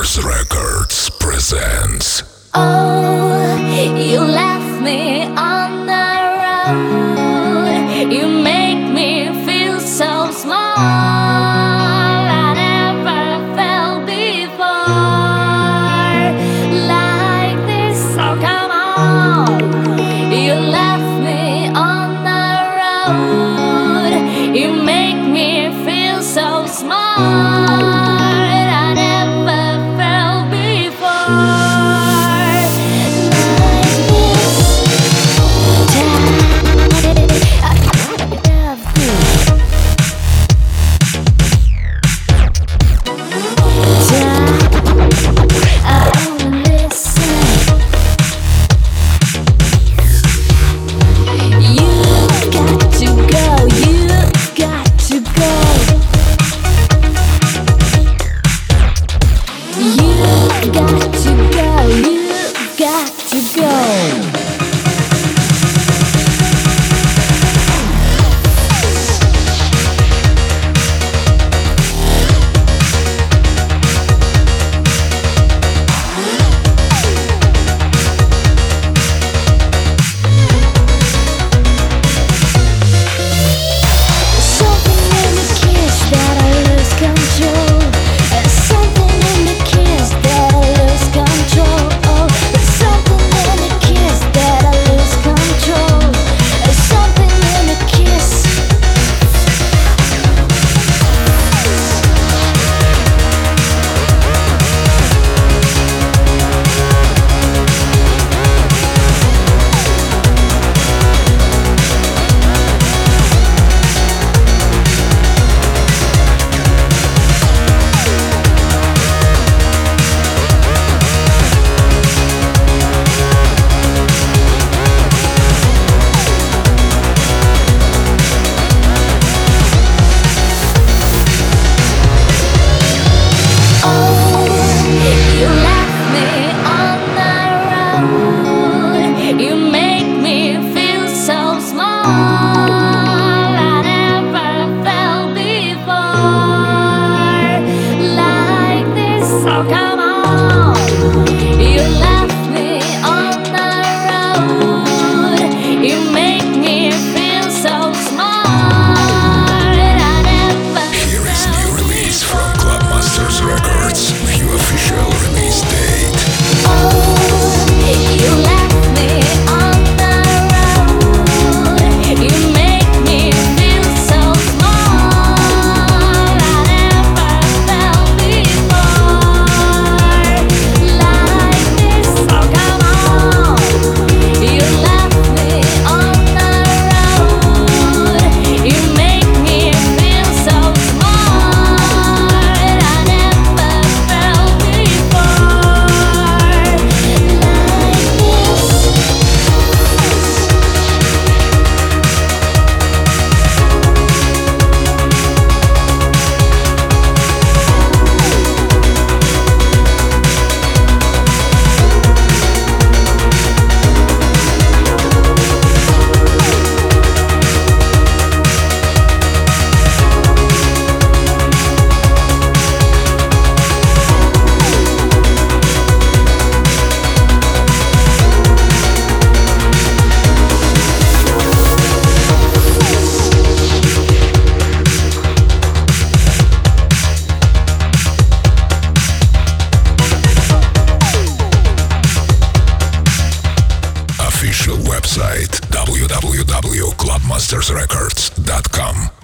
Mars Records presents. Oh, you left me on You go. official website www.clubmastersrecords.com.